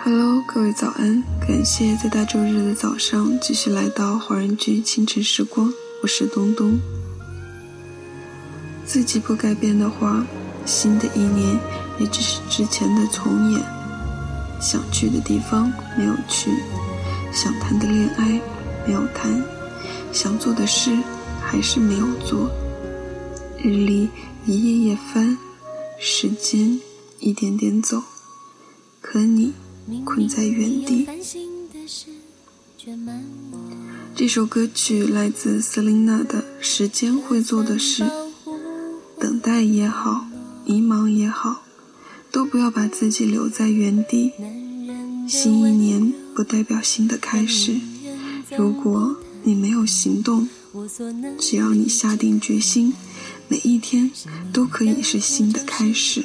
Hello，各位早安！感谢在大周日的早上继续来到华人居清晨时光，我是东东。自己不改变的话，新的一年也只是之前的重演。想去的地方没有去，想谈的恋爱没有谈，想做的事还是没有做。日历一页页翻，时间一点点走，可你。困在原地。这首歌曲来自 Selina 的《时间会做的事》，等待也好，迷茫也好，都不要把自己留在原地。新一年不代表新的开始，如果你没有行动，只要你下定决心，每一天都可以是新的开始。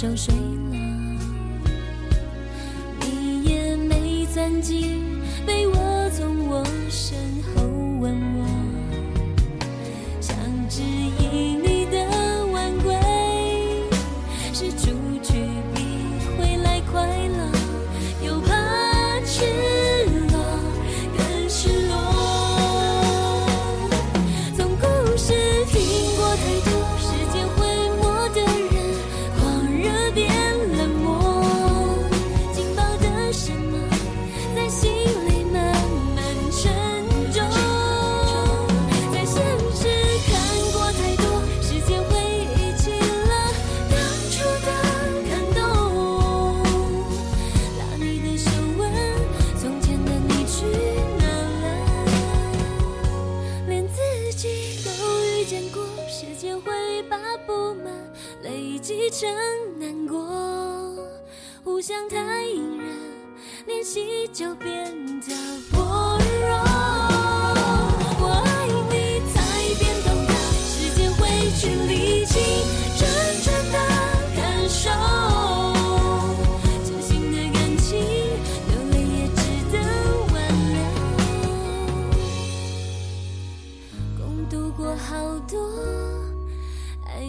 熟睡了，你也没钻进不满累积成难过，互相太隐忍，联系就变得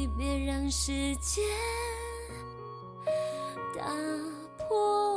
别让时间打破。